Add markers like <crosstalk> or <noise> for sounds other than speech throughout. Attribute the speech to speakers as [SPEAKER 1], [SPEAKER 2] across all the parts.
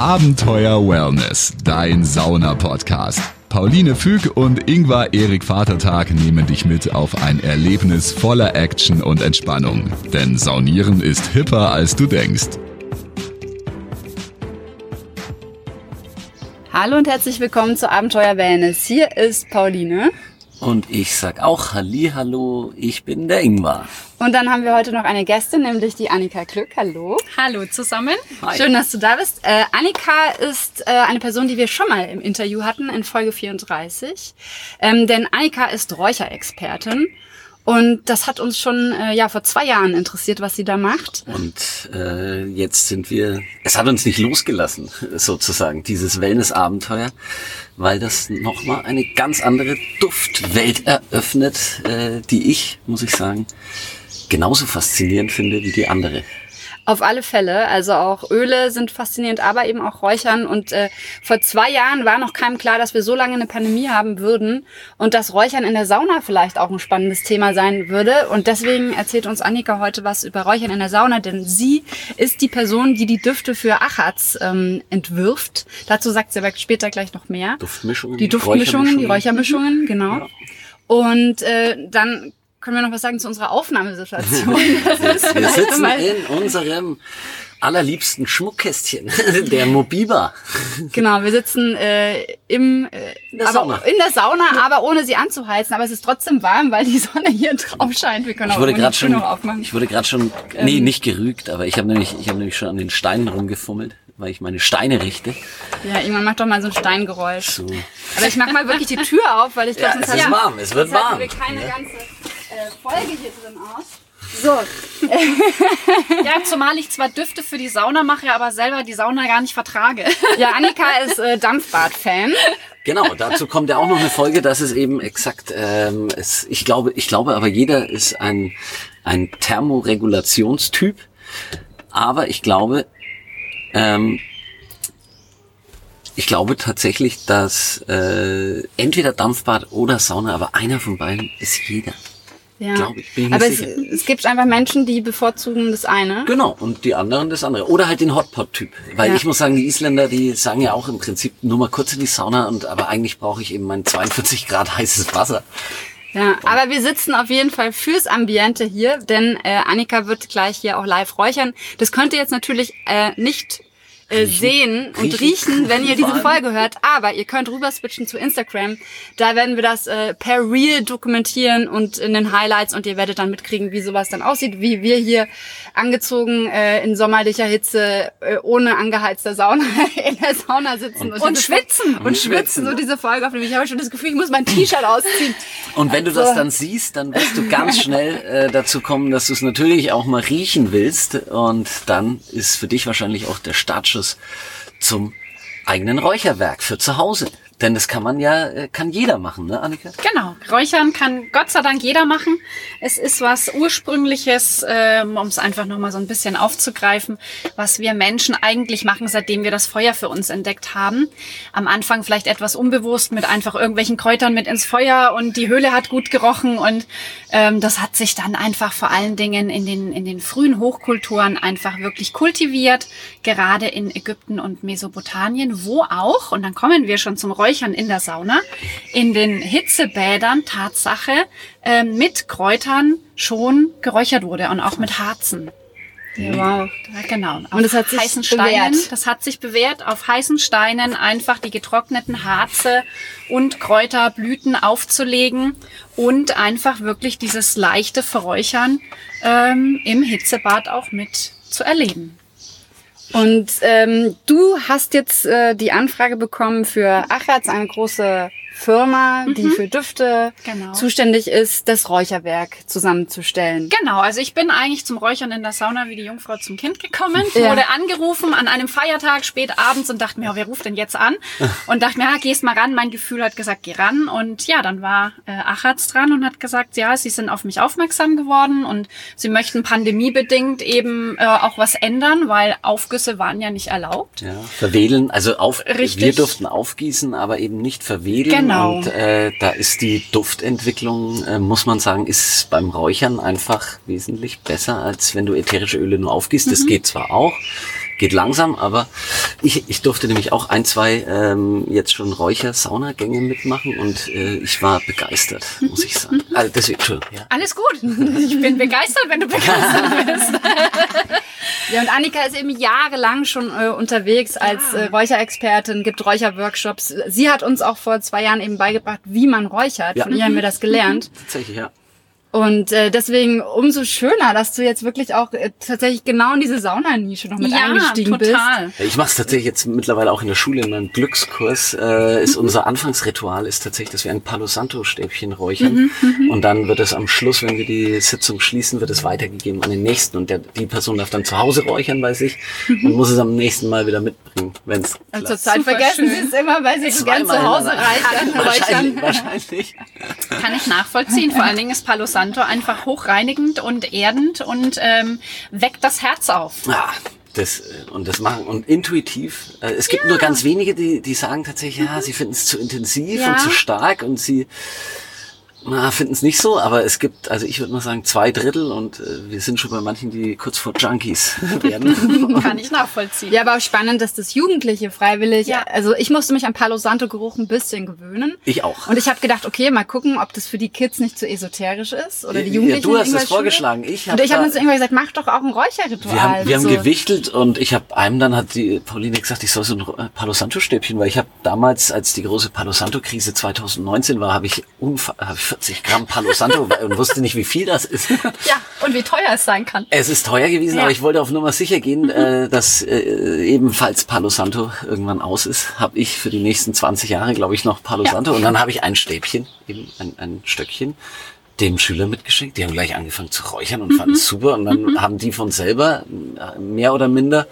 [SPEAKER 1] Abenteuer Wellness, dein Sauna-Podcast. Pauline Füg und Ingvar Erik Vatertag nehmen dich mit auf ein Erlebnis voller Action und Entspannung. Denn Saunieren ist hipper, als du denkst.
[SPEAKER 2] Hallo und herzlich willkommen zu Abenteuer Wellness. Hier ist Pauline.
[SPEAKER 3] Und ich sag auch Halli, hallo, ich bin der Ingvar.
[SPEAKER 2] Und dann haben wir heute noch eine Gästin, nämlich die Annika Glück. Hallo.
[SPEAKER 4] Hallo zusammen.
[SPEAKER 2] Hi. Schön, dass du da bist. Äh, Annika ist äh, eine Person, die wir schon mal im Interview hatten, in Folge 34. Ähm, denn Annika ist Räucherexpertin. Und das hat uns schon äh, ja vor zwei Jahren interessiert, was sie da macht.
[SPEAKER 3] Und äh, jetzt sind wir, es hat uns nicht losgelassen, sozusagen, dieses Wellness-Abenteuer, weil das nochmal eine ganz andere Duftwelt eröffnet, äh, die ich, muss ich sagen, genauso faszinierend finde wie die andere.
[SPEAKER 2] Auf alle Fälle. Also auch Öle sind faszinierend, aber eben auch Räuchern. Und äh, vor zwei Jahren war noch keinem klar, dass wir so lange eine Pandemie haben würden und dass Räuchern in der Sauna vielleicht auch ein spannendes Thema sein würde. Und deswegen erzählt uns Annika heute was über Räuchern in der Sauna, denn sie ist die Person, die die Düfte für Achatz ähm, entwirft. Dazu sagt sie aber später gleich noch mehr.
[SPEAKER 3] Duftmischungen.
[SPEAKER 2] Die Duftmischungen, die Räuchermischungen, genau. Ja. Und äh, dann können wir noch was sagen zu unserer Aufnahmesituation? <laughs>
[SPEAKER 3] wir sitzen in unserem allerliebsten Schmuckkästchen, <laughs> der Mobiba.
[SPEAKER 2] Genau, wir sitzen äh, im äh, in, der aber, in der Sauna, aber ohne sie anzuheizen. Aber es ist trotzdem warm, weil die Sonne hier drauf scheint. Wir können
[SPEAKER 3] ich
[SPEAKER 2] auch
[SPEAKER 3] wurde gerade schon, aufmachen. Ich wurde gerade schon, nee, ähm, nicht gerügt, aber ich habe nämlich, ich habe nämlich schon an den Steinen rumgefummelt weil ich meine Steine richte.
[SPEAKER 2] Ja, irgendwann macht doch mal so ein Steingeräusch. So. Aber ich mach mal wirklich die Tür auf, weil ich
[SPEAKER 3] glaube, ja, es ist ja, warm, es wird warm.
[SPEAKER 2] wir keine ja. ganze Folge hier drin aus. So. <laughs>
[SPEAKER 4] ja, zumal ich zwar Düfte für die Sauna mache, aber selber die Sauna gar nicht vertrage.
[SPEAKER 2] Ja, Annika ist äh, Dampfbad-Fan.
[SPEAKER 3] Genau, dazu kommt ja auch noch eine Folge, dass es eben exakt, ähm, es, ich glaube, ich glaube aber jeder ist ein, ein Thermoregulationstyp, aber ich glaube, ähm, ich glaube tatsächlich, dass äh, entweder Dampfbad oder Sauna, aber einer von beiden ist jeder.
[SPEAKER 2] Ja. Glaube ich. Bin aber es, es, gibt einfach Menschen, die bevorzugen das eine.
[SPEAKER 3] Genau, und die anderen das andere. Oder halt den Hotpot-Typ. Weil ja. ich muss sagen, die Isländer, die sagen ja auch im Prinzip nur mal kurz in die Sauna und aber eigentlich brauche ich eben mein 42 Grad <laughs> heißes Wasser.
[SPEAKER 2] Ja, aber wir sitzen auf jeden Fall fürs Ambiente hier, denn äh, Annika wird gleich hier auch live räuchern. Das könnt ihr jetzt natürlich äh, nicht äh, sehen und riechen, wenn ihr diese Folge hört. Aber ihr könnt rüber switchen zu Instagram. Da werden wir das äh, per Reel dokumentieren und in den Highlights und ihr werdet dann mitkriegen, wie sowas dann aussieht, wie wir hier angezogen äh, in sommerlicher Hitze äh, ohne angeheizter Sauna <laughs> in der Sauna sitzen
[SPEAKER 4] und, und, schwitzen
[SPEAKER 2] und, und schwitzen so diese Folge aufnehmen. Ich habe schon das Gefühl, ich muss mein T-Shirt ausziehen. <laughs>
[SPEAKER 3] Und wenn du das dann siehst, dann wirst du ganz <laughs> schnell äh, dazu kommen, dass du es natürlich auch mal riechen willst und dann ist für dich wahrscheinlich auch der Startschuss Anschluss zum eigenen Räucherwerk für zu Hause. Denn das kann man ja, äh, kann jeder machen, ne, Annika?
[SPEAKER 4] Genau. Räuchern kann Gott sei Dank jeder machen. Es ist was Ursprüngliches, ähm, um es einfach nochmal so ein bisschen aufzugreifen, was wir Menschen eigentlich machen, seitdem wir das Feuer für uns entdeckt haben. Am Anfang vielleicht etwas unbewusst mit einfach irgendwelchen Kräutern mit ins Feuer und die Höhle hat gut gerochen und ähm, das hat sich dann einfach vor allen Dingen in den, in den frühen Hochkulturen einfach wirklich kultiviert, gerade in Ägypten und Mesopotamien, wo auch, und dann kommen wir schon zum Räuchern, Räuchern in der Sauna, in den Hitzebädern Tatsache äh, mit Kräutern schon geräuchert wurde und auch mit Harzen.
[SPEAKER 2] Ja, wow.
[SPEAKER 4] Genau. Und das hat sich heißen Steinen, bewährt. das hat sich bewährt, auf heißen Steinen einfach die getrockneten Harze und Kräuterblüten aufzulegen und einfach wirklich dieses leichte Verräuchern ähm, im Hitzebad auch mit zu erleben.
[SPEAKER 2] Und ähm, du hast jetzt äh, die Anfrage bekommen für Achatz, eine große Firma, die mhm. für Düfte genau. zuständig ist, das Räucherwerk zusammenzustellen.
[SPEAKER 4] Genau, also ich bin eigentlich zum Räuchern in der Sauna wie die Jungfrau zum Kind gekommen, ja. wurde angerufen an einem Feiertag spät abends und dachte mir, oh, wer ruft denn jetzt an? Und dachte mir, ja, gehst mal ran. Mein Gefühl hat gesagt, geh ran. Und ja, dann war äh, Achatz dran und hat gesagt, ja, sie sind auf mich aufmerksam geworden und sie möchten pandemiebedingt eben äh, auch was ändern, weil Aufgüsse waren ja nicht erlaubt.
[SPEAKER 3] Ja, verwählen, also auf, Richtig. wir durften aufgießen, aber eben nicht verwedeln.
[SPEAKER 4] Genau.
[SPEAKER 3] Genau. Und äh, da ist die Duftentwicklung, äh, muss man sagen, ist beim Räuchern einfach wesentlich besser, als wenn du ätherische Öle nur aufgießt. Mhm. Das geht zwar auch, geht langsam, aber ich, ich durfte nämlich auch ein, zwei ähm, jetzt schon Räucher-Saunagänge mitmachen und äh, ich war begeistert, muss ich sagen. <laughs> Also deswegen, Entschuldigung, ja.
[SPEAKER 4] Alles gut. Ich bin begeistert, wenn du begeistert bist. <laughs>
[SPEAKER 2] Ja, und Annika ist eben jahrelang schon äh, unterwegs als äh, Räucherexpertin, gibt Räucherworkshops. Sie hat uns auch vor zwei Jahren eben beigebracht, wie man räuchert.
[SPEAKER 3] Ja.
[SPEAKER 2] Von ihr haben wir das gelernt. <laughs>
[SPEAKER 3] Tatsächlich, ja.
[SPEAKER 2] Und äh, deswegen umso schöner, dass du jetzt wirklich auch äh, tatsächlich genau in diese Saunanische noch mit eingestiegen bist.
[SPEAKER 3] Ja, Ich mache es tatsächlich jetzt mittlerweile auch in der Schule in meinem Glückskurs. Äh, ist unser Anfangsritual ist tatsächlich, dass wir ein Palo Santo Stäbchen räuchern und dann wird es am Schluss, wenn wir die Sitzung schließen, wird es weitergegeben an den nächsten und der, die Person darf dann zu Hause räuchern bei sich und muss es am nächsten Mal wieder mitbringen, wenn es
[SPEAKER 2] Und zurzeit vergessen sie es immer, weil sie gern zu Hause reichern, <laughs> räuchern.
[SPEAKER 3] Wahrscheinlich, wahrscheinlich.
[SPEAKER 4] Kann ich nachvollziehen. Vor allen Dingen ist Palo Santo einfach hochreinigend und erdend und ähm, weckt das Herz auf.
[SPEAKER 3] Ja, das, äh, und das machen und intuitiv. Äh, es gibt nur ganz wenige, die, die sagen tatsächlich, ja, sie finden es zu intensiv
[SPEAKER 4] Ja.
[SPEAKER 3] und zu stark und sie na, finden es nicht so, aber es gibt, also ich würde mal sagen, zwei Drittel und äh, wir sind schon bei manchen, die kurz vor Junkies <laughs> werden. <laughs>
[SPEAKER 4] Kann ich nachvollziehen.
[SPEAKER 2] Ja, aber auch spannend, dass das Jugendliche freiwillig,
[SPEAKER 4] Ja.
[SPEAKER 2] also ich musste mich an Palo Santo Geruch ein bisschen gewöhnen.
[SPEAKER 3] Ich auch.
[SPEAKER 2] Und ich habe gedacht, okay, mal gucken, ob das für die Kids nicht zu esoterisch ist oder die
[SPEAKER 3] Ja,
[SPEAKER 2] Jugendlichen.
[SPEAKER 3] du hast es vorgeschlagen. Ich hab
[SPEAKER 2] und ich habe zu irgendwann gesagt, mach doch auch ein Räucherritual.
[SPEAKER 3] Wir haben, wir haben
[SPEAKER 2] so.
[SPEAKER 3] gewichtelt und ich habe einem dann hat die Pauline gesagt, ich soll so ein äh, Palo Santo Stäbchen, weil ich habe damals, als die große Palo Santo Krise 2019 war, habe ich, unfa- hab ich 40 Gramm Palo Santo und wusste nicht, wie viel das ist. <laughs>
[SPEAKER 4] Ja, und wie teuer es sein kann.
[SPEAKER 3] Es ist teuer gewesen,
[SPEAKER 4] Ja.
[SPEAKER 3] aber ich wollte auf Nummer sicher gehen, äh, dass äh, ebenfalls Palo Santo irgendwann aus ist. Habe ich für die nächsten 20 Jahre, glaube ich, noch Palo
[SPEAKER 4] Ja.
[SPEAKER 3] Santo und dann habe ich ein Stäbchen, eben ein, ein Stöckchen, dem Schüler mitgeschenkt. Die haben gleich angefangen zu räuchern und fanden es super und dann haben die von selber äh, mehr oder minder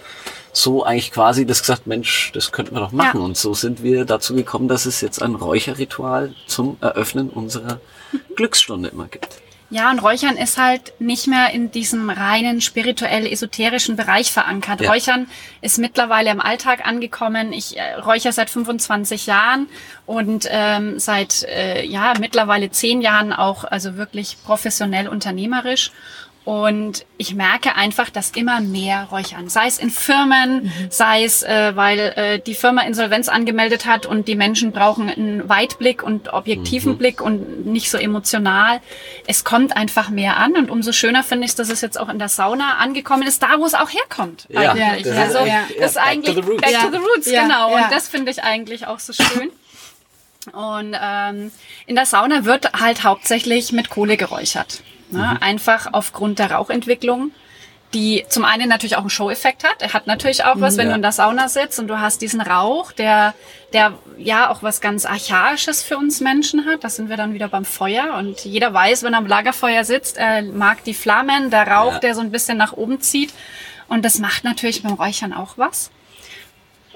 [SPEAKER 3] so eigentlich quasi das gesagt, Mensch, das könnten wir doch machen.
[SPEAKER 4] Ja.
[SPEAKER 3] Und so sind wir dazu gekommen, dass es jetzt ein Räucherritual zum Eröffnen unserer <laughs> Glücksstunde immer gibt.
[SPEAKER 4] Ja, und Räuchern ist halt nicht mehr in diesem reinen spirituell-esoterischen Bereich verankert.
[SPEAKER 3] Ja.
[SPEAKER 4] Räuchern ist mittlerweile im Alltag angekommen. Ich äh, räuchere seit 25 Jahren und ähm, seit äh, ja mittlerweile zehn Jahren auch also wirklich professionell unternehmerisch. Und ich merke einfach, dass immer mehr räuchern. Sei es in Firmen, sei es, äh, weil äh, die Firma Insolvenz angemeldet hat und die Menschen brauchen einen Weitblick und objektiven Blick und nicht so emotional. Es kommt einfach mehr an und umso schöner finde ich, dass es jetzt auch in der Sauna angekommen ist, da wo es auch herkommt.
[SPEAKER 3] Ja,
[SPEAKER 4] eigentlich.
[SPEAKER 3] das ist
[SPEAKER 4] also
[SPEAKER 3] echt-
[SPEAKER 4] das
[SPEAKER 3] ja,
[SPEAKER 4] ist
[SPEAKER 3] back to
[SPEAKER 4] eigentlich
[SPEAKER 3] the roots.
[SPEAKER 4] back to the roots,
[SPEAKER 2] Ja,
[SPEAKER 4] genau.
[SPEAKER 2] ja.
[SPEAKER 4] Und das finde ich eigentlich auch so schön. Und ähm, in der Sauna wird halt hauptsächlich mit Kohle geräuchert. Ne? Einfach aufgrund der Rauchentwicklung, die zum einen natürlich auch einen Show-Effekt hat. Er hat natürlich auch was, wenn
[SPEAKER 3] Ja.
[SPEAKER 4] du in der Sauna sitzt und du hast diesen Rauch, der, der ja auch was ganz Archaisches für uns Menschen hat. Da sind wir dann wieder beim Feuer. Und jeder weiß, wenn er am Lagerfeuer sitzt, er mag die Flammen, der Rauch,
[SPEAKER 3] Ja.
[SPEAKER 4] der so ein bisschen nach oben zieht. Und das macht natürlich beim Räuchern auch was.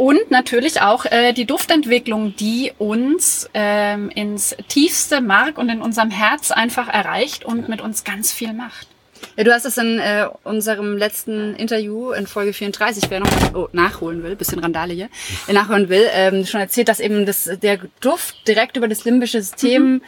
[SPEAKER 4] Und natürlich auch äh, die Duftentwicklung, die uns ähm, ins tiefste Mark und in unserem Herz einfach erreicht und mit uns ganz viel macht.
[SPEAKER 2] Ja, du hast es in äh, unserem letzten Interview in Folge 34, wer noch oh, nachholen will, bisschen Randale hier, <laughs> nachholen will, ähm, schon erzählt, dass eben das, der Duft direkt über das limbische System über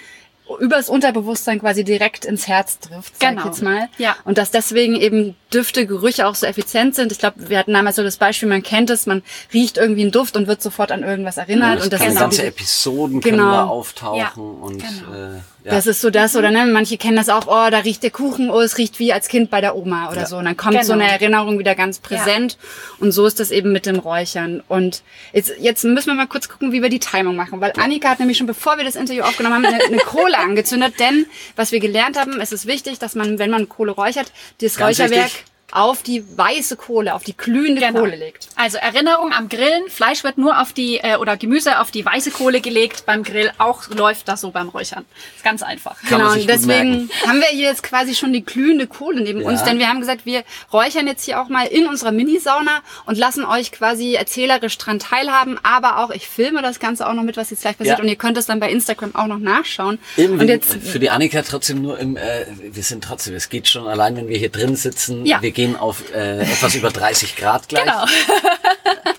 [SPEAKER 2] das Unterbewusstsein quasi direkt ins Herz trifft, sag
[SPEAKER 4] Genau.
[SPEAKER 2] ich jetzt mal.
[SPEAKER 4] Ja.
[SPEAKER 2] Und dass deswegen eben Düfte, Gerüche auch so effizient sind. Ich glaube, wir hatten damals so das Beispiel, man kennt es, man riecht irgendwie einen Duft und wird sofort an irgendwas erinnert.
[SPEAKER 3] Es
[SPEAKER 2] und das
[SPEAKER 3] können
[SPEAKER 2] ist
[SPEAKER 3] ganze
[SPEAKER 2] diese-
[SPEAKER 3] Episoden können
[SPEAKER 2] Genau.
[SPEAKER 3] da auftauchen
[SPEAKER 4] Ja,
[SPEAKER 3] und
[SPEAKER 4] genau.
[SPEAKER 3] äh, ja.
[SPEAKER 2] Das ist so das, oder ne, manche kennen das auch, oh, da riecht der Kuchen, oh, es riecht wie als Kind bei der Oma oder
[SPEAKER 3] Ja.
[SPEAKER 2] so. Und dann kommt so
[SPEAKER 4] Genau.
[SPEAKER 2] eine Erinnerung wieder ganz präsent. Und so ist das eben mit dem Räuchern. Und jetzt, jetzt müssen wir mal kurz gucken, wie wir die Timing machen. Weil Annika hat nämlich schon, bevor wir das Interview aufgenommen haben, eine, eine Kohle angezündet. Denn, was wir gelernt haben, es ist wichtig, dass man, wenn man Kohle räuchert, das
[SPEAKER 3] Ganz
[SPEAKER 2] Räucherwerk
[SPEAKER 3] wichtig.
[SPEAKER 2] Auf die weiße Kohle, auf die glühende
[SPEAKER 4] Genau.
[SPEAKER 2] Kohle legt.
[SPEAKER 4] Also Erinnerung am Grillen, Fleisch wird nur auf die äh, oder Gemüse auf die weiße Kohle gelegt beim Grill. Auch läuft das so beim Räuchern. Ist ganz einfach.
[SPEAKER 3] Kann
[SPEAKER 2] genau,
[SPEAKER 3] man sich
[SPEAKER 2] und deswegen
[SPEAKER 3] merken.
[SPEAKER 2] haben wir hier jetzt quasi schon die glühende Kohle neben
[SPEAKER 3] Ja.
[SPEAKER 2] uns, denn wir haben gesagt, wir räuchern jetzt hier auch mal in unserer Minisauna und lassen euch quasi erzählerisch dran teilhaben, aber auch ich filme das Ganze auch noch mit, was jetzt gleich passiert
[SPEAKER 3] Ja.
[SPEAKER 2] und ihr könnt es dann bei Instagram auch noch nachschauen.
[SPEAKER 3] Eben,
[SPEAKER 2] und jetzt
[SPEAKER 3] für die Annika trotzdem nur im, äh, wir sind trotzdem, es geht schon allein, wenn wir hier drin sitzen,
[SPEAKER 4] Ja.
[SPEAKER 3] wir gehen auf äh, etwas über 30 Grad gleich
[SPEAKER 4] Genau.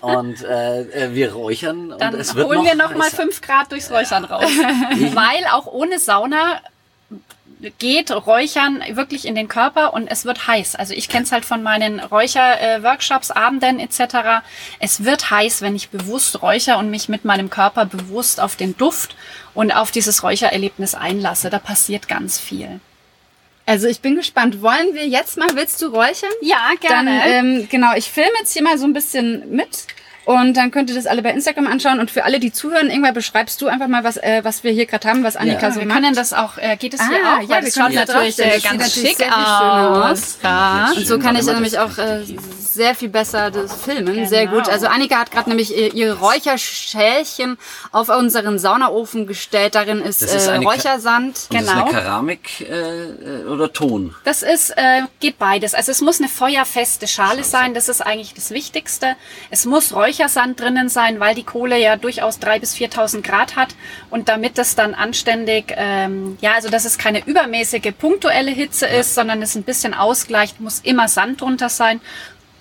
[SPEAKER 4] <laughs>
[SPEAKER 3] und äh, äh, wir räuchern
[SPEAKER 4] Dann
[SPEAKER 3] und es wird
[SPEAKER 4] holen
[SPEAKER 3] noch
[SPEAKER 4] wir noch mal
[SPEAKER 3] heißer.
[SPEAKER 4] fünf Grad durchs Räuchern raus. <laughs> Weil auch ohne Sauna geht Räuchern wirklich in den Körper und es wird heiß. Also ich kenne es halt von meinen Räucher-Workshops, Abenden etc. Es wird heiß, wenn ich bewusst räucher und mich mit meinem Körper bewusst auf den Duft und auf dieses Räuchererlebnis einlasse. Da passiert ganz viel.
[SPEAKER 2] Also ich bin gespannt. Wollen wir jetzt mal, willst du räuchern?
[SPEAKER 4] Ja, gerne.
[SPEAKER 2] Dann, ähm, genau, ich filme jetzt hier mal so ein bisschen mit. Und dann könnt ihr das alle bei Instagram anschauen. Und für alle, die zuhören, irgendwann beschreibst du einfach mal, was, äh, was wir hier gerade haben, was Annika
[SPEAKER 4] ja,
[SPEAKER 2] so
[SPEAKER 4] wir
[SPEAKER 2] macht.
[SPEAKER 4] können das auch, äh, geht es hier
[SPEAKER 2] Ah,
[SPEAKER 4] auch?
[SPEAKER 2] ja, wir
[SPEAKER 4] das schaut natürlich
[SPEAKER 2] drauf.
[SPEAKER 4] äh, ganz schick
[SPEAKER 2] sehr
[SPEAKER 4] aus. Ja.
[SPEAKER 2] Und so kann ich nämlich auch äh, sehr viel besser das filmen. Sehr
[SPEAKER 4] Genau.
[SPEAKER 2] gut. Also Annika hat gerade nämlich ihr- ihre Räucherschälchen auf unseren Saunaofen gestellt. Darin ist,
[SPEAKER 3] Das ist
[SPEAKER 2] äh,
[SPEAKER 3] eine Ka-
[SPEAKER 2] Räuchersand.
[SPEAKER 3] Und das ist
[SPEAKER 4] Genau.
[SPEAKER 3] eine Keramik äh, oder Ton.
[SPEAKER 4] Das ist, äh, geht beides. Also es muss eine feuerfeste Schale sein, das ist eigentlich das Wichtigste. Es muss Räuchersand drinnen sein, weil die Kohle ja durchaus 3.000 bis 4.000 Grad hat. Und damit das dann anständig, ähm, ja, also dass es keine übermäßige punktuelle Hitze ist, sondern es ein bisschen ausgleicht, muss immer Sand drunter sein.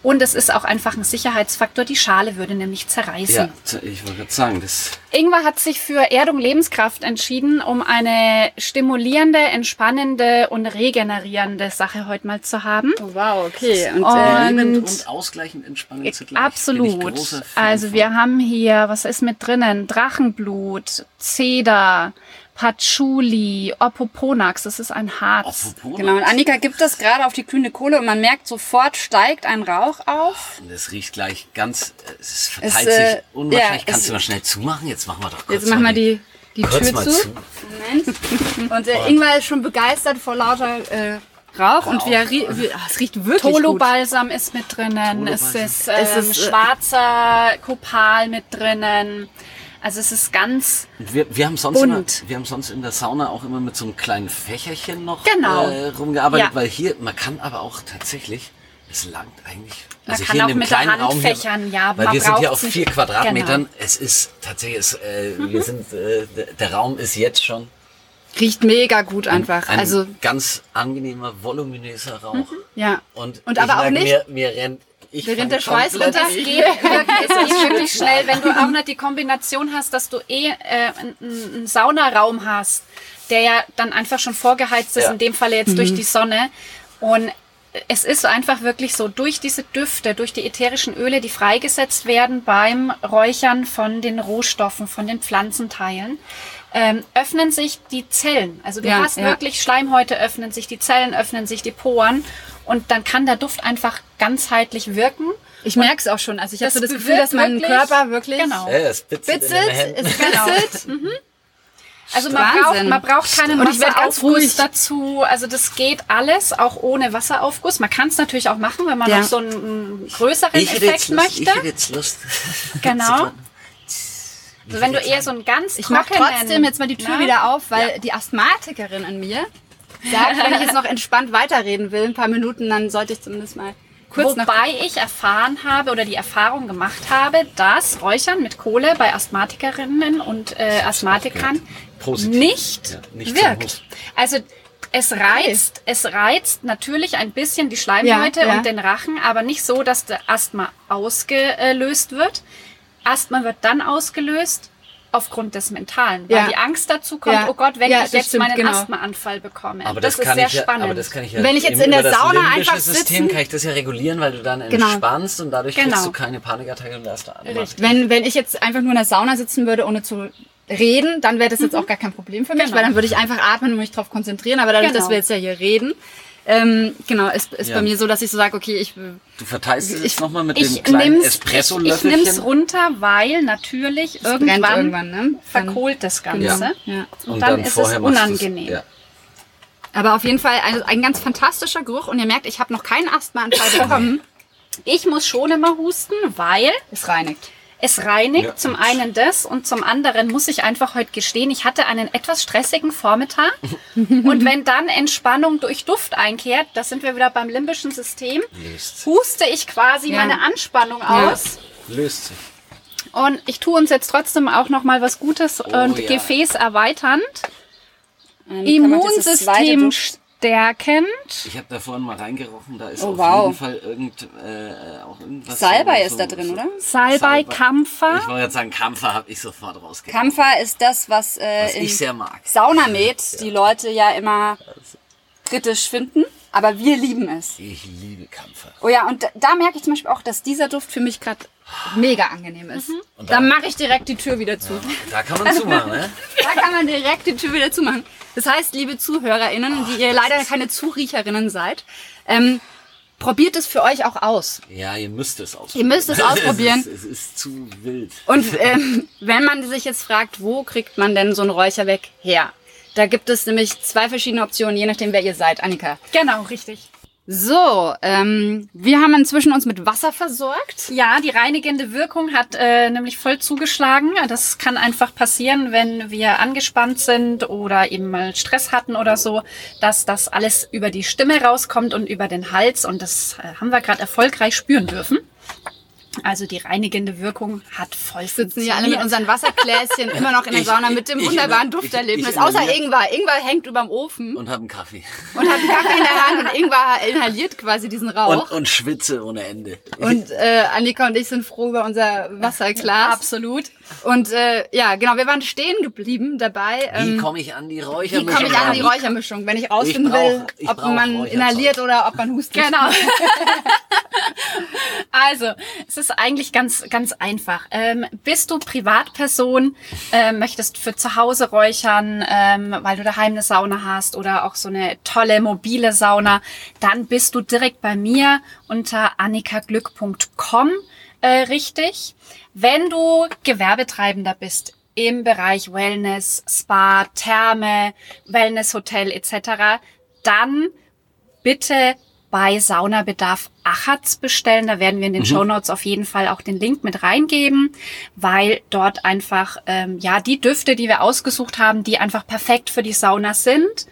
[SPEAKER 4] Und es ist auch einfach ein Sicherheitsfaktor. Die Schale würde nämlich zerreißen.
[SPEAKER 3] Ja, ich wollte gerade sagen, das
[SPEAKER 4] Ingwer hat sich für Erdung Lebenskraft entschieden, um eine stimulierende, entspannende und regenerierende Sache heute mal zu haben.
[SPEAKER 2] Oh, wow, okay. Und,
[SPEAKER 4] Und-
[SPEAKER 2] äh,
[SPEAKER 3] Lebend und ausgleichend entspannend zugleich. Bin ich
[SPEAKER 4] Absolut. Also wir haben hier, was ist mit drinnen? Drachenblut, Zeder, Patchouli, Opoponax, das ist ein Harz.
[SPEAKER 3] Apropos,
[SPEAKER 2] genau. Und Annika gibt das gerade auf die kühne Kohle und man merkt sofort steigt ein Rauch auf.
[SPEAKER 3] Und es riecht gleich ganz, äh, es verteilt
[SPEAKER 2] Es, äh,
[SPEAKER 3] sich unwahrscheinlich.
[SPEAKER 2] ja,
[SPEAKER 3] Kannst du mal schnell zumachen? Jetzt machen wir doch kurz
[SPEAKER 2] Jetzt machen wir die, die Tür zu.
[SPEAKER 3] zu.
[SPEAKER 2] Moment. <laughs> Und äh, Ingwer ist schon begeistert vor lauter äh, Rauch und wir, rie- wir, ah, es riecht wirklich gut.
[SPEAKER 4] Tolo-Balsam ist mit drinnen, es ist, ähm,
[SPEAKER 2] Es ist, äh,
[SPEAKER 4] schwarzer Kopal mit drinnen. Also es ist ganz
[SPEAKER 3] Wir, wir, haben sonst immer, wir haben sonst in der Sauna auch immer mit so einem kleinen Fächerchen noch
[SPEAKER 4] Genau.
[SPEAKER 3] äh, rumgearbeitet,
[SPEAKER 4] Ja.
[SPEAKER 3] weil hier, man kann aber auch tatsächlich, es langt eigentlich.
[SPEAKER 4] Man
[SPEAKER 3] Also
[SPEAKER 4] kann
[SPEAKER 3] hier
[SPEAKER 4] auch
[SPEAKER 3] in dem
[SPEAKER 4] mit der
[SPEAKER 3] kleinen
[SPEAKER 4] Hand
[SPEAKER 3] Raum hier,
[SPEAKER 4] fächern, ja,
[SPEAKER 3] Weil wir sind hier auf vier Quadratmetern.
[SPEAKER 4] Genau.
[SPEAKER 3] Es ist tatsächlich, es, äh, wir sind, äh, der- der Raum ist jetzt schon
[SPEAKER 2] Riecht mega gut einfach.
[SPEAKER 3] ein
[SPEAKER 2] also
[SPEAKER 3] ganz angenehmer, voluminöser Rauch.
[SPEAKER 2] ja.
[SPEAKER 3] Und,
[SPEAKER 2] Und aber auch nicht-
[SPEAKER 3] Mir, mir rennt, ich fang
[SPEAKER 2] der Schweiß runter.
[SPEAKER 4] Das geht wirklich, es <laughs> geht wirklich schnell, wenn du auch nicht die Kombination hast, dass du eh äh, einen, einen Saunaraum hast, der ja dann einfach schon vorgeheizt ist,
[SPEAKER 3] Ja.
[SPEAKER 4] in dem Falle jetzt durch die Sonne. Und es ist einfach wirklich so, durch diese Düfte, durch die ätherischen Öle, die freigesetzt werden beim Räuchern von den Rohstoffen, von den Pflanzenteilen, ähm, öffnen sich die Zellen. Also du
[SPEAKER 2] Ja,
[SPEAKER 4] hast
[SPEAKER 2] ja.
[SPEAKER 4] wirklich Schleimhäute öffnen sich, die Zellen öffnen sich, die Poren. Und dann kann der Duft einfach ganzheitlich wirken.
[SPEAKER 2] Ich merke es auch schon. Also ich habe
[SPEAKER 4] Das
[SPEAKER 2] so das Gefühl, dass mein
[SPEAKER 4] wirklich-
[SPEAKER 2] Körper wirklich
[SPEAKER 4] Genau.
[SPEAKER 3] Ja, es bitzelt in den
[SPEAKER 2] bitzelt, es bitzelt. <laughs>
[SPEAKER 4] Also man braucht, man braucht keinen
[SPEAKER 2] Und ich werd ganz
[SPEAKER 4] Wasseraufguss
[SPEAKER 2] ruhig.
[SPEAKER 4] dazu. Also das geht alles, auch ohne Wasseraufguss. Man kann es natürlich auch machen, wenn man
[SPEAKER 2] Ja.
[SPEAKER 4] noch so einen, größeren
[SPEAKER 3] Ich
[SPEAKER 4] Effekt
[SPEAKER 3] Lust, ich
[SPEAKER 4] möchte.
[SPEAKER 3] hätte jetzt Lust. <laughs>
[SPEAKER 4] Genau. Also wenn du eher so einen ganz
[SPEAKER 2] Ich mache trotzdem jetzt mal die Tür
[SPEAKER 4] Na?
[SPEAKER 2] wieder auf, weil die Asthmatikerin in mir sagt, wenn ich jetzt noch entspannt weiterreden will, ein paar Minuten, dann sollte ich zumindest mal kurz
[SPEAKER 4] Wobei ich erfahren habe oder die Erfahrung gemacht habe, dass Räuchern mit Kohle bei Asthmatikerinnen und äh, Asthmatikern nicht,
[SPEAKER 3] Ja, nicht
[SPEAKER 4] wirkt. Also es reizt, es reizt natürlich ein bisschen die Schleimhäute
[SPEAKER 2] Ja, ja.
[SPEAKER 4] und den Rachen, aber nicht so, dass der Asthma ausgelöst wird. Asthma wird dann ausgelöst aufgrund des Mentalen, weil
[SPEAKER 2] Ja.
[SPEAKER 4] die Angst dazu kommt,
[SPEAKER 2] Ja.
[SPEAKER 4] oh Gott, wenn
[SPEAKER 2] Ja,
[SPEAKER 4] ich jetzt
[SPEAKER 2] stimmt,
[SPEAKER 4] meinen
[SPEAKER 2] genau.
[SPEAKER 4] Asthmaanfall bekomme.
[SPEAKER 3] Aber
[SPEAKER 4] das,
[SPEAKER 3] das,
[SPEAKER 4] ist sehr
[SPEAKER 3] ich ja,
[SPEAKER 4] spannend.
[SPEAKER 3] aber das kann ich ja
[SPEAKER 2] Wenn ich jetzt in der Sauna einfach
[SPEAKER 3] System
[SPEAKER 2] sitzen-
[SPEAKER 3] kann ich das ja regulieren, weil du dann
[SPEAKER 2] Genau.
[SPEAKER 3] entspannst und dadurch
[SPEAKER 4] Genau.
[SPEAKER 3] kriegst du keine Panikattacke und erst an.
[SPEAKER 4] Richtig.
[SPEAKER 2] Wenn, wenn ich jetzt einfach nur in der Sauna sitzen würde, ohne zu reden, dann wäre das jetzt auch gar kein Problem für mich,
[SPEAKER 4] Genau.
[SPEAKER 2] weil dann würde ich einfach atmen und mich darauf konzentrieren. Aber dadurch,
[SPEAKER 4] Genau.
[SPEAKER 2] dass wir jetzt ja hier reden, ähm, genau, ist, ist
[SPEAKER 3] Ja.
[SPEAKER 2] bei mir so, dass ich so sage, okay, ich
[SPEAKER 3] Du verteilst es
[SPEAKER 2] Ich-
[SPEAKER 3] jetzt nochmal mit
[SPEAKER 4] Ich
[SPEAKER 3] dem kleinen
[SPEAKER 4] nimm's, ich, ich
[SPEAKER 3] Espresso-Löffelchen.
[SPEAKER 4] nimm's runter, weil natürlich
[SPEAKER 2] brennt
[SPEAKER 4] irgendwann,
[SPEAKER 2] irgendwann, ne? Dann-
[SPEAKER 4] verkohlt das Ganze.
[SPEAKER 2] Ja. Ja.
[SPEAKER 4] Und, dann, ist es unangenehm.
[SPEAKER 3] Ja.
[SPEAKER 2] Aber auf jeden Fall ein, ein ganz fantastischer Geruch und ihr merkt, ich habe noch keinen Asthmaanfall <laughs> bekommen.
[SPEAKER 4] Ich muss schon immer husten, weil
[SPEAKER 2] Es reinigt.
[SPEAKER 4] Es reinigt.
[SPEAKER 3] Ja.
[SPEAKER 4] Zum einen das und zum anderen muss ich einfach heute gestehen, ich hatte einen etwas stressigen Vormittag. <laughs> und wenn dann Entspannung durch Duft einkehrt, da sind wir wieder beim limbischen System,
[SPEAKER 3] Löst,
[SPEAKER 4] huste ich quasi
[SPEAKER 2] Ja.
[SPEAKER 4] meine Anspannung
[SPEAKER 2] Ja.
[SPEAKER 4] aus.
[SPEAKER 3] löst sich.
[SPEAKER 4] Und ich tue uns jetzt trotzdem auch noch mal was Gutes und
[SPEAKER 3] ja.
[SPEAKER 4] Gefäß erweiternd. Immunsystem. Stärkend.
[SPEAKER 3] Ich habe da vorhin mal reingerochen, da ist
[SPEAKER 2] Oh,
[SPEAKER 3] auf
[SPEAKER 2] wow.
[SPEAKER 3] jeden Fall irgend, äh, auch irgendwas.
[SPEAKER 2] Salbei
[SPEAKER 3] so-
[SPEAKER 2] ist da drin,
[SPEAKER 3] so-
[SPEAKER 2] oder?
[SPEAKER 4] Salbei,
[SPEAKER 3] Ich
[SPEAKER 4] Kampfer.
[SPEAKER 3] wollte jetzt sagen, Kampfer habe ich sofort rausgekommen.
[SPEAKER 2] Kampfer ist das, was, äh,
[SPEAKER 3] Was ich sehr mag.
[SPEAKER 2] Saunamed die Leute ja immer kritisch finden. Aber wir lieben es.
[SPEAKER 3] Ich liebe Kampfer.
[SPEAKER 2] Oh ja, und da, da merke ich zum Beispiel auch, dass dieser Duft für mich gerade mega angenehm ist.
[SPEAKER 3] Und
[SPEAKER 2] Da mache ich direkt die Tür wieder zu.
[SPEAKER 3] Da kann man zumachen, ne? <laughs>
[SPEAKER 2] Da kann man direkt die Tür wieder zumachen. Das heißt, liebe ZuhörerInnen, die ihr leider keine Zuriecherinnen seid, ähm, probiert es für euch auch aus.
[SPEAKER 3] Ja, ihr müsst es ausprobieren.
[SPEAKER 2] Ihr müsst es ausprobieren. <laughs>
[SPEAKER 3] Es ist, es ist zu wild.
[SPEAKER 2] Und ähm, wenn man sich jetzt fragt, wo kriegt man denn so ein Räucherwerk her? Da gibt es nämlich zwei verschiedene Optionen, je nachdem, wer ihr seid. Annika.
[SPEAKER 4] Genau, richtig.
[SPEAKER 2] So, ähm, wir haben inzwischen uns mit Wasser versorgt.
[SPEAKER 4] Ja, die reinigende Wirkung hat äh, nämlich voll zugeschlagen. Das kann einfach passieren, wenn wir angespannt sind oder eben mal Stress hatten oder so, dass das alles über die Stimme rauskommt und über den Hals. Und das äh, haben wir gerade erfolgreich spüren dürfen. Also die reinigende Wirkung hat voll
[SPEAKER 2] Sitzen hier alle mit unseren Wassergläschen immer noch in der
[SPEAKER 3] Ich-
[SPEAKER 2] Sauna mit dem
[SPEAKER 3] ich-
[SPEAKER 2] wunderbaren
[SPEAKER 3] ich-
[SPEAKER 2] Dufterlebnis.
[SPEAKER 3] ich-
[SPEAKER 2] Außer Ingwer. Ingwer hängt überm Ofen
[SPEAKER 3] Und hab einen Kaffee.
[SPEAKER 2] und hat einen Kaffee in der Hand und Ingwer inhaliert quasi diesen Rauch.
[SPEAKER 3] Und, und schwitze ohne Ende.
[SPEAKER 2] Und äh, Annika und ich sind froh über unser Wasserglas.
[SPEAKER 4] Absolut.
[SPEAKER 2] Und äh, ja, genau, wir waren stehen geblieben dabei.
[SPEAKER 3] Wie
[SPEAKER 2] Ähm,
[SPEAKER 3] komme ich an die
[SPEAKER 2] wie
[SPEAKER 3] Räuchermischung?
[SPEAKER 2] komme ich an die? Räuchermischung, wenn ich rausfinden
[SPEAKER 3] Ich brauch-
[SPEAKER 2] will, ob man inhaliert oder ob man hustet.
[SPEAKER 4] Genau. <laughs> Also, es ist eigentlich ganz, ganz einfach. Ähm, bist du Privatperson, ähm, möchtest für zu Hause räuchern, ähm, weil du daheim eine Sauna hast oder auch so eine tolle mobile Sauna, dann bist du direkt bei mir unter annikaglück.com äh, richtig. Wenn du Gewerbetreibender bist, im Bereich Wellness, Spa, Therme, Wellnesshotel etc., dann bitte bei Saunabedarf Achatz bestellen. Da werden wir in den Shownotes auf jeden Fall auch den Link mit reingeben, weil dort einfach ähm, ja die Düfte, die wir ausgesucht haben, die einfach perfekt für die Sauna sind,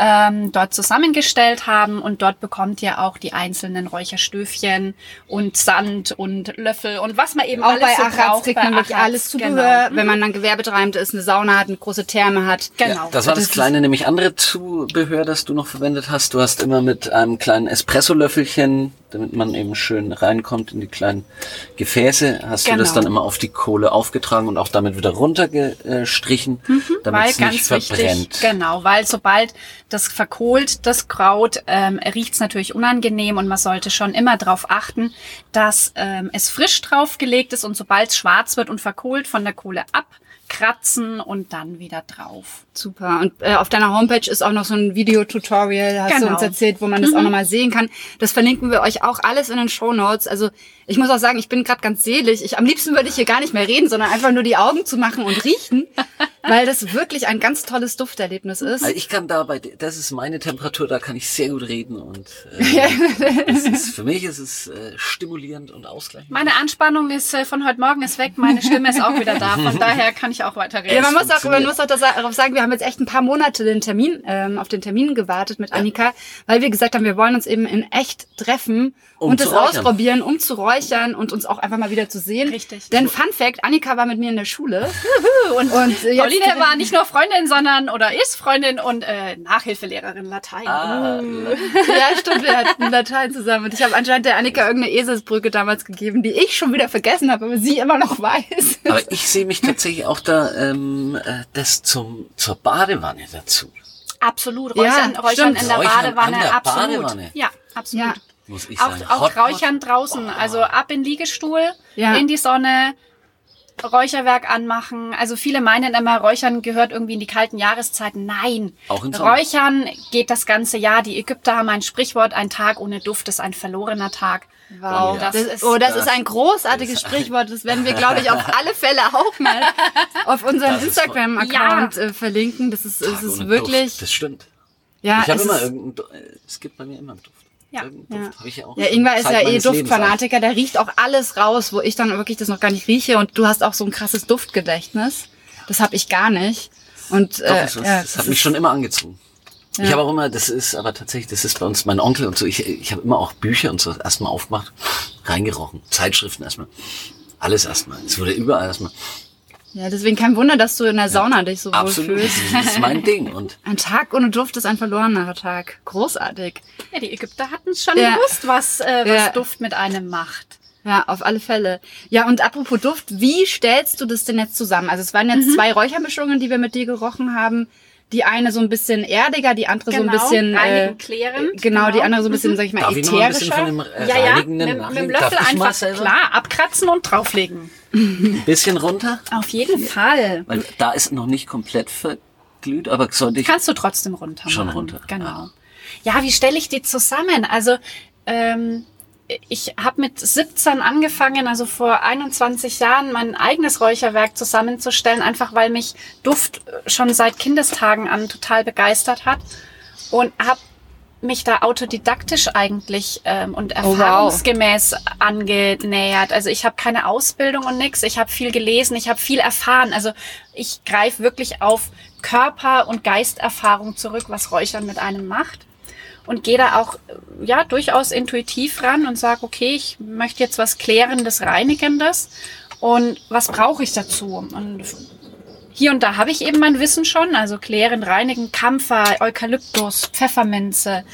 [SPEAKER 4] ähm, dort zusammengestellt haben und dort bekommt ihr auch die einzelnen Räucherstöfchen und Sand und Löffel und was man eben
[SPEAKER 2] Auch
[SPEAKER 4] alles
[SPEAKER 2] bei
[SPEAKER 4] so
[SPEAKER 2] Achatz
[SPEAKER 4] braucht.
[SPEAKER 2] kriegt
[SPEAKER 4] bei
[SPEAKER 2] man wirklich
[SPEAKER 4] Achatz,
[SPEAKER 2] alles Zubehör,
[SPEAKER 4] Genau.
[SPEAKER 2] wenn man dann gewerbetreibend ist, eine Sauna hat, eine große Therme hat.
[SPEAKER 4] Genau.
[SPEAKER 3] Das war das,
[SPEAKER 2] Das
[SPEAKER 3] kleine, nämlich andere Zubehör, das du noch verwendet hast. Du hast immer mit einem kleinen Espresso-Löffelchen, damit man eben schön reinkommt in die kleinen Gefäße, hast du das
[SPEAKER 4] Genau.
[SPEAKER 3] dann immer auf die Kohle aufgetragen und auch damit wieder runtergestrichen, damit
[SPEAKER 4] weil
[SPEAKER 3] es nicht
[SPEAKER 4] ganz
[SPEAKER 3] verbrennt.
[SPEAKER 4] wichtig, genau, weil sobald das verkohlt, das Kraut, ähm, riecht's natürlich unangenehm und man sollte schon immer darauf achten, dass ähm, es frisch draufgelegt ist und sobald es schwarz wird und verkohlt von der Kohle abkratzen und dann wieder drauf.
[SPEAKER 2] Super. Und äh, auf deiner Homepage ist auch noch so ein Videotutorial, hast du
[SPEAKER 4] Genau.
[SPEAKER 2] uns erzählt, wo man das auch nochmal sehen kann. Das verlinken wir euch auch alles in den Show Notes. Also ich muss auch sagen, ich bin gerade ganz selig. Ich, am liebsten würde ich hier gar nicht mehr reden, sondern einfach nur die Augen zu machen und riechen, <laughs> weil das wirklich ein ganz tolles Dufterlebnis ist.
[SPEAKER 3] Also ich kann da bei, das ist meine Temperatur, da kann ich sehr gut reden und <laughs> äh, es ist, für mich ist es äh, stimulierend und ausgleichend.
[SPEAKER 4] Meine Anspannung ist äh, von heute Morgen ist weg, meine Stimme ist auch wieder da, von <laughs> daher kann ich auch weiterreden.
[SPEAKER 2] Ja, man muss, auch, man muss auch das- darauf sagen, wir haben jetzt echt ein paar Monate den Termin, ähm, auf den Termin gewartet mit Annika, weil wir gesagt haben, wir wollen uns eben in echt treffen
[SPEAKER 3] Um
[SPEAKER 2] und
[SPEAKER 3] räuchern.
[SPEAKER 2] ausprobieren, um zu räuchern und uns auch einfach mal wieder zu sehen.
[SPEAKER 4] Richtig.
[SPEAKER 2] Denn Fun Fact, Annika war mit mir in der Schule.
[SPEAKER 4] und,
[SPEAKER 2] Und äh, jetzt-
[SPEAKER 4] Pauline war nicht nur Freundin, sondern oder ist Freundin und äh, Nachhilfelehrerin Latein.
[SPEAKER 3] Ah,
[SPEAKER 2] Ja, stimmt, wir hatten Latein zusammen. Und ich habe anscheinend der Annika irgendeine Eselsbrücke damals gegeben, die ich schon wieder vergessen habe, aber sie immer noch weiß.
[SPEAKER 3] aber ich sehe mich tatsächlich auch da ähm, äh, das zum zur Badewanne dazu.
[SPEAKER 4] Absolut.
[SPEAKER 2] Ja,
[SPEAKER 4] Räuchern, Räuchern
[SPEAKER 2] stimmt.
[SPEAKER 4] in der
[SPEAKER 3] Räuchern
[SPEAKER 4] Badewanne,
[SPEAKER 3] an der
[SPEAKER 4] absolut.
[SPEAKER 3] Badewanne.
[SPEAKER 4] Ja, absolut.
[SPEAKER 2] Ja.
[SPEAKER 3] Muss ich
[SPEAKER 4] Auch,
[SPEAKER 3] sagen.
[SPEAKER 4] auch
[SPEAKER 3] Hot.
[SPEAKER 4] Räuchern draußen, also ab in den Liegestuhl,
[SPEAKER 2] Ja.
[SPEAKER 4] in die Sonne, Räucherwerk anmachen. Also viele meinen immer, Räuchern gehört irgendwie in die kalten Jahreszeiten. Nein.
[SPEAKER 3] Auch im Sommer.
[SPEAKER 4] Räuchern geht das ganze Jahr. Die Ägypter haben ein Sprichwort, ein Tag ohne Duft ist ein verlorener Tag.
[SPEAKER 2] Wow,
[SPEAKER 3] Ja.
[SPEAKER 2] das, ist, oh, das ist ein großartiges Sprichwort. Das werden wir, glaube ich, auf <laughs> alle Fälle auch mal auf unseren
[SPEAKER 3] Das ist
[SPEAKER 2] Instagram-Account äh, verlinken. Das ist, es
[SPEAKER 3] Tag
[SPEAKER 2] ist wirklich,
[SPEAKER 3] Duft. Das stimmt.
[SPEAKER 2] ja,
[SPEAKER 3] ich habe
[SPEAKER 2] es
[SPEAKER 3] immer
[SPEAKER 2] ist,
[SPEAKER 3] äh, es gibt bei mir immer einen Duft.
[SPEAKER 4] Ja.
[SPEAKER 3] Ich ja auch.
[SPEAKER 2] ja,
[SPEAKER 3] schon
[SPEAKER 2] Ingwer ist
[SPEAKER 3] Zeit
[SPEAKER 2] ja eh Duftfanatiker. Der riecht auch alles raus, wo ich dann wirklich das noch gar nicht rieche. Und du hast auch so ein krasses Duftgedächtnis. Das habe ich gar nicht. Und
[SPEAKER 3] Doch,
[SPEAKER 2] äh,
[SPEAKER 3] das,
[SPEAKER 2] ja,
[SPEAKER 3] das
[SPEAKER 2] das
[SPEAKER 3] hat mich
[SPEAKER 2] ist-
[SPEAKER 3] schon immer angezogen. Ich
[SPEAKER 2] Ja.
[SPEAKER 3] habe auch immer, das ist aber tatsächlich, das ist bei uns mein Onkel und so, ich, ich habe immer auch Bücher und so erstmal aufgemacht, reingerochen, Zeitschriften erstmal, alles erstmal. Es wurde überall erstmal.
[SPEAKER 2] Ja, deswegen kein Wunder, dass du in der Sauna dich so wohl
[SPEAKER 3] Absolut.
[SPEAKER 2] fühlst. <laughs>
[SPEAKER 3] Das ist mein Ding. Und
[SPEAKER 2] Ein Tag ohne Duft ist ein verlorener Tag. Großartig.
[SPEAKER 4] Ja, die Ägypter hatten schon
[SPEAKER 2] Ja.
[SPEAKER 4] gewusst, was, äh, was
[SPEAKER 2] Ja.
[SPEAKER 4] Duft mit einem macht.
[SPEAKER 2] Ja, auf alle Fälle. Ja, und apropos Duft, wie stellst du das denn jetzt zusammen? Also es waren jetzt zwei Räuchermischungen, die wir mit dir gerochen haben. Die eine so ein bisschen erdiger, die andere so ein
[SPEAKER 4] Genau,
[SPEAKER 2] bisschen äh,
[SPEAKER 4] klärend,
[SPEAKER 2] Genau, die
[SPEAKER 4] genau.
[SPEAKER 2] andere so ein bisschen, sag ich mal,
[SPEAKER 3] darf ich noch ein bisschen
[SPEAKER 2] ätherischer.
[SPEAKER 3] von dem äh,
[SPEAKER 4] Ja, ja, mit, mit dem? Löffel einfach klar abkratzen und drauflegen.
[SPEAKER 3] Ein bisschen runter?
[SPEAKER 4] Auf jeden Fall.
[SPEAKER 3] Weil da ist noch nicht komplett verglüht, aber sollte ich...
[SPEAKER 4] Kannst du trotzdem runter
[SPEAKER 3] Schon
[SPEAKER 4] machen.
[SPEAKER 3] runter,
[SPEAKER 4] Genau.
[SPEAKER 3] ah.
[SPEAKER 4] Ja, wie stelle ich die zusammen? Also ähm, ich habe mit 17 angefangen, also vor 21 Jahren, mein eigenes Räucherwerk zusammenzustellen, einfach weil mich Duft schon seit Kindestagen an total begeistert hat und habe mich da autodidaktisch eigentlich ähm, und
[SPEAKER 2] Oh, wow.
[SPEAKER 4] erfahrungsgemäß angenähert. Also ich habe keine Ausbildung und nix. Ich habe viel gelesen, ich habe viel erfahren. Also ich greife wirklich auf Körper- und Geisterfahrung zurück, was Räuchern mit einem macht. Und gehe da auch ja durchaus intuitiv ran und sage, okay, ich möchte jetzt was Klärendes, Reinigendes. Und was brauche ich dazu? Und hier und da habe ich eben mein Wissen schon, also klären, reinigen, Kampfer, Eukalyptus, Pfefferminze,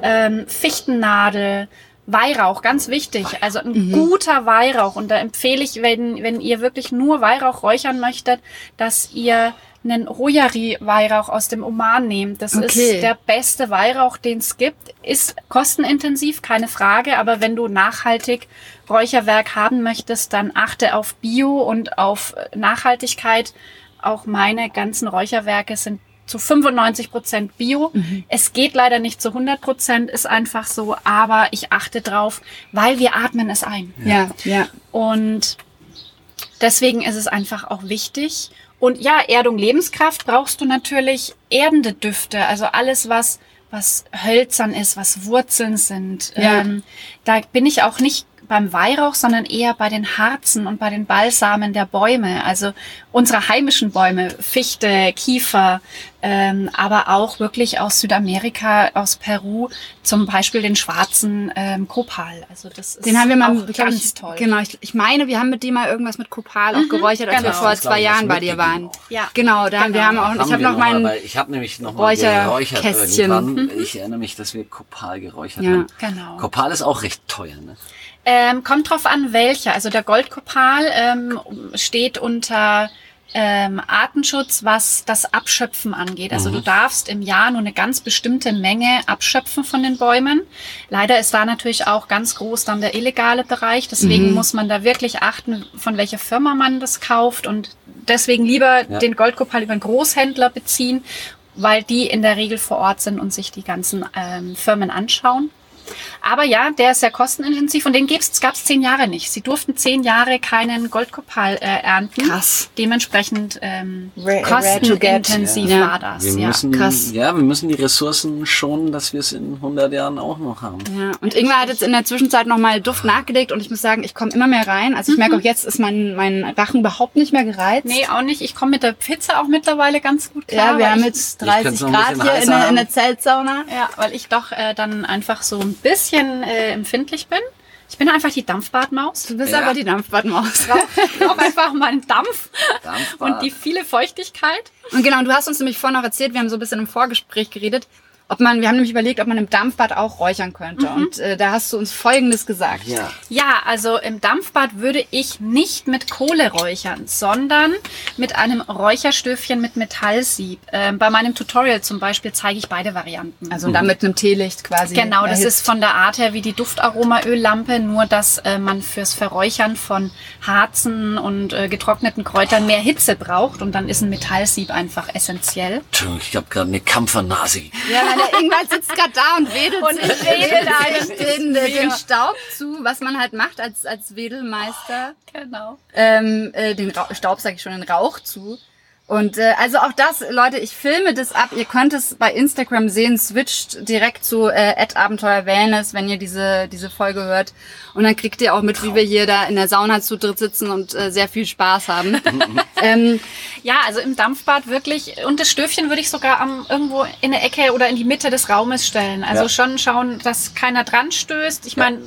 [SPEAKER 4] ähm, Fichtennadel, Weihrauch, ganz wichtig. Also ein guter Weihrauch. Und da empfehle ich, wenn, wenn ihr wirklich nur Weihrauch räuchern möchtet, dass ihr einen Rojari-Weihrauch aus dem Oman nehmt. Das
[SPEAKER 2] Okay.
[SPEAKER 4] ist der beste Weihrauch, den es gibt. Ist kostenintensiv, keine Frage. Aber wenn du nachhaltig Räucherwerk haben möchtest, dann achte auf Bio und auf Nachhaltigkeit. Auch meine ganzen Räucherwerke sind zu 95 Prozent Bio. Es geht leider nicht zu 100 Prozent, ist einfach so, aber ich achte drauf, weil wir atmen es ein.
[SPEAKER 2] Ja, ja.
[SPEAKER 4] Und deswegen ist es einfach auch wichtig. Und ja, Erdung, Lebenskraft brauchst du natürlich erdende Düfte, also alles, was was hölzern ist, was Wurzeln sind.
[SPEAKER 2] Ja.
[SPEAKER 4] Ähm, da bin ich auch nicht beim Weihrauch, sondern eher bei den Harzen und bei den Balsamen der Bäume, also unsere heimischen Bäume, Fichte, Kiefer, ähm, aber auch wirklich aus Südamerika, aus Peru, zum Beispiel den schwarzen ähm, Kopal. Also das ist
[SPEAKER 2] Den haben wir mal,
[SPEAKER 4] auch ganz
[SPEAKER 2] ich,
[SPEAKER 4] toll.
[SPEAKER 2] Genau, ich, ich meine, wir haben mit dir mal irgendwas mit Kopal auch geräuchert, als wir
[SPEAKER 4] genau.
[SPEAKER 2] vor
[SPEAKER 3] Das glaub
[SPEAKER 2] zwei Jahren
[SPEAKER 3] was
[SPEAKER 2] bei dir waren.
[SPEAKER 3] auch.
[SPEAKER 4] Ja.
[SPEAKER 2] Genau, da haben wir haben
[SPEAKER 4] Genau.
[SPEAKER 2] auch, ich habe
[SPEAKER 3] wir
[SPEAKER 2] noch meinen,
[SPEAKER 3] ich habe nämlich noch mal geräuchert
[SPEAKER 2] Räucherkästchen.
[SPEAKER 3] irgendwann. Ich erinnere mich, dass wir Kopal geräuchert
[SPEAKER 2] Ja.
[SPEAKER 3] haben.
[SPEAKER 4] Genau.
[SPEAKER 3] Kopal ist auch recht teuer, ne?
[SPEAKER 4] Ähm, kommt drauf an, welcher. Also der Goldkopal ähm, steht unter ähm, Artenschutz, was das Abschöpfen angeht. Also du darfst im Jahr nur eine ganz bestimmte Menge abschöpfen von den Bäumen. Leider ist da natürlich auch ganz groß dann der illegale Bereich. Deswegen muss man da wirklich achten, von welcher Firma man das kauft und deswegen lieber
[SPEAKER 3] Ja.
[SPEAKER 4] den Goldkopal über einen Großhändler beziehen, weil die in der Regel vor Ort sind und sich die ganzen ähm, Firmen anschauen. Aber ja, der ist sehr kostenintensiv und den gab es zehn Jahre nicht. Sie durften zehn Jahre keinen Goldkopal äh, ernten.
[SPEAKER 2] Krass.
[SPEAKER 4] Dementsprechend ähm,
[SPEAKER 2] Rare- rare
[SPEAKER 4] kostenintensiv
[SPEAKER 2] Ja.
[SPEAKER 4] war das.
[SPEAKER 3] Wir
[SPEAKER 4] ja.
[SPEAKER 3] müssen,
[SPEAKER 2] krass.
[SPEAKER 3] ja, wir müssen die Ressourcen schonen, dass wir es in 100 Jahren auch noch haben.
[SPEAKER 2] Ja, und Ingwer hat jetzt in der Zwischenzeit nochmal Duft nachgelegt und ich muss sagen, ich komme immer mehr rein. Also ich merke auch jetzt ist mein, mein Rachen überhaupt nicht mehr gereizt.
[SPEAKER 4] Nee, auch nicht. Ich komme mit der Pizza auch mittlerweile ganz gut klar.
[SPEAKER 2] ja, wir haben jetzt
[SPEAKER 3] kann's
[SPEAKER 2] 30
[SPEAKER 3] noch ein
[SPEAKER 2] Grad hier in der, in der. Zeltsauna.
[SPEAKER 4] Ja, weil ich doch äh, dann einfach so ein bisschen äh, empfindlich bin. Ich bin einfach die Dampfbadmaus.
[SPEAKER 2] Du bist
[SPEAKER 3] Ja.
[SPEAKER 2] aber die Dampfbadmaus.
[SPEAKER 4] Ich brauche einfach meinen Dampf
[SPEAKER 3] Dampfbad.
[SPEAKER 4] und die viele Feuchtigkeit.
[SPEAKER 2] Und genau, und du hast uns nämlich vorhin noch erzählt, wir haben so ein bisschen im Vorgespräch geredet, ob man, wir haben nämlich überlegt, ob man im Dampfbad auch räuchern könnte. Und äh, da hast du uns Folgendes gesagt.
[SPEAKER 3] Ja.
[SPEAKER 4] Ja, also im Dampfbad würde ich nicht mit Kohle räuchern, sondern mit einem Räucherstöfchen mit Metallsieb. Ähm, bei meinem Tutorial zum Beispiel zeige ich beide Varianten.
[SPEAKER 2] Also dann mit einem Teelicht quasi.
[SPEAKER 4] Genau, das
[SPEAKER 2] erhitzt.
[SPEAKER 4] ist von der Art her wie die Duftaromaöllampe, nur dass äh, man fürs Verräuchern von Harzen und äh, getrockneten Kräutern mehr Hitze braucht und dann ist ein Metallsieb einfach essentiell.
[SPEAKER 3] Entschuldigung, ich habe gerade eine Kampfernase.
[SPEAKER 2] Ja, der Ingwer sitzt gerade da und wedelt
[SPEAKER 4] Und
[SPEAKER 2] sich,
[SPEAKER 4] ich wedel
[SPEAKER 2] sich den, den. Staub zu, was man halt macht als, als Wedelmeister.
[SPEAKER 4] Genau.
[SPEAKER 2] ähm, äh, den Rauch, Staub, sag ich schon, den Rauch zu. Und äh, also auch das, Leute, ich filme das ab. Ihr könnt es bei Instagram sehen, switcht direkt zu äh, Abenteuer Wellness, wenn ihr diese diese Folge hört. Und dann kriegt ihr auch mit, wie wir hier da in der Sauna zu dritt sitzen und äh, sehr viel Spaß haben. <laughs> ähm,
[SPEAKER 4] Ja, also im Dampfbad wirklich. Und das Stöfchen würde ich sogar am, irgendwo in der Ecke oder in die Mitte des Raumes stellen. Also
[SPEAKER 3] Ja.
[SPEAKER 4] schon schauen, dass keiner dran stößt. Ich meine,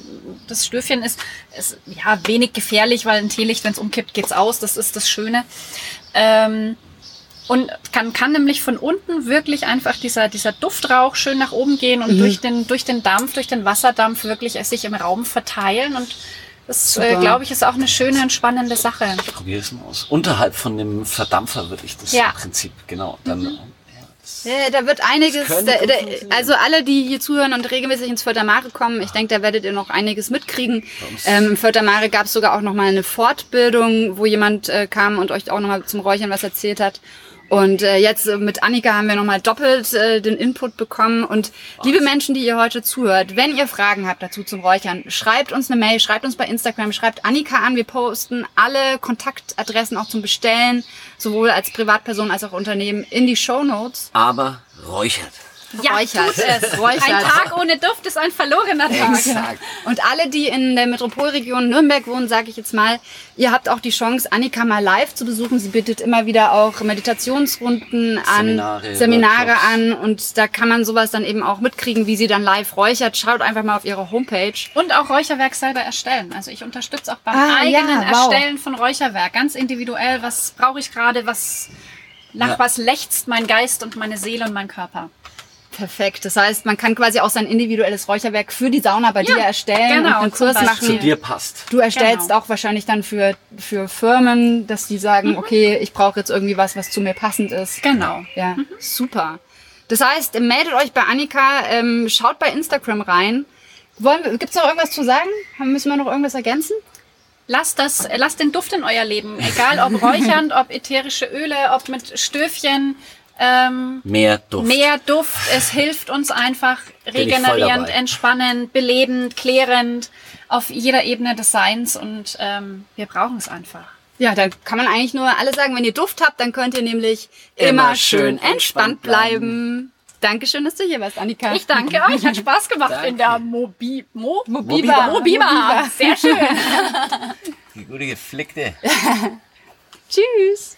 [SPEAKER 4] Das Stöfchen ist, ist ja wenig gefährlich, weil ein Teelicht, wenn es umkippt, geht's aus. Das ist das Schöne. Ähm, und kann, kann nämlich von unten wirklich einfach dieser, dieser Duftrauch schön nach oben gehen und mhm. durch, den, durch den Dampf, durch den Wasserdampf wirklich sich im Raum verteilen. Und das, äh, glaube ich, ist auch eine schöne, entspannende Sache.
[SPEAKER 3] Ich probiere es mal aus. Unterhalb von dem Verdampfer würde ich das ja. im Prinzip, genau. Dann, mhm.
[SPEAKER 2] Ja, da wird einiges, da, da, also alle, die hier zuhören und regelmäßig ins Fördermare kommen, ich denke, da werdet ihr noch einiges mitkriegen. Ähm, Im Fördermare gab es sogar auch noch mal eine Fortbildung, wo jemand äh, kam und euch auch noch mal zum Räuchern was erzählt hat. Und äh, jetzt äh, mit Annika haben wir nochmal doppelt äh, den Input bekommen. Und Was? liebe Menschen, die ihr heute zuhört, wenn ihr Fragen habt dazu zum Räuchern, schreibt uns eine Mail, schreibt uns bei Instagram, schreibt Annika an. Wir posten alle Kontaktadressen auch zum Bestellen, sowohl als Privatperson als auch Unternehmen, in die Show Notes.
[SPEAKER 3] Aber räuchert.
[SPEAKER 4] Ja, Räuchert. tut es. <laughs> Räuchert. Ein Tag ohne Duft ist ein verlorener Tag.
[SPEAKER 2] Exakt. Und alle, die in der Metropolregion Nürnberg wohnen, sage ich jetzt mal, ihr habt auch die Chance, Annika mal live zu besuchen. Sie bietet immer wieder auch Meditationsrunden an, Seminare, Seminare an und da kann man sowas dann eben auch mitkriegen, wie sie dann live räuchert. Schaut einfach mal auf ihre Homepage.
[SPEAKER 4] Und auch Räucherwerk selber erstellen. Also ich unterstütze auch beim ah, eigenen ja, wow. Erstellen von Räucherwerk. Ganz individuell. Was brauche ich gerade? Was, nach ja. was lechzt mein Geist und meine Seele und mein Körper?
[SPEAKER 2] Perfekt. Das heißt, man kann quasi auch sein individuelles Räucherwerk für die Sauna bei ja, dir erstellen genau, und einen Kurs machen.
[SPEAKER 3] zu dir passt.
[SPEAKER 2] Du erstellst genau. auch wahrscheinlich dann für, für Firmen, dass die sagen, mhm. okay, ich brauche jetzt irgendwie was, was zu mir passend ist.
[SPEAKER 4] Genau.
[SPEAKER 2] Ja, mhm. super. Das heißt, meldet euch bei Annika, ähm, schaut bei Instagram rein. Gibt es noch irgendwas zu sagen? Müssen wir noch irgendwas ergänzen?
[SPEAKER 4] Lasst das, lasst den Duft in euer Leben. Egal ob räuchernd, ob ätherische Öle, ob mit Stöfchen.
[SPEAKER 3] Ähm, mehr Duft.
[SPEAKER 4] Mehr Duft. Es hilft uns einfach <laughs> regenerierend, entspannend, belebend, klärend auf jeder Ebene des Seins und ähm, wir brauchen es einfach.
[SPEAKER 2] Ja, dann kann man eigentlich nur alle sagen, wenn ihr Duft habt, dann könnt ihr nämlich immer, immer schön entspannt bleiben. Dankeschön, dass du hier warst, Annika.
[SPEAKER 4] Ich danke euch. Hat Spaß gemacht danke. in der Mobi Mo
[SPEAKER 2] Mobiba.
[SPEAKER 4] Mobiba. Mobiba. Sehr schön.
[SPEAKER 3] Die gute geflickte. <laughs> <laughs>
[SPEAKER 2] Tschüss.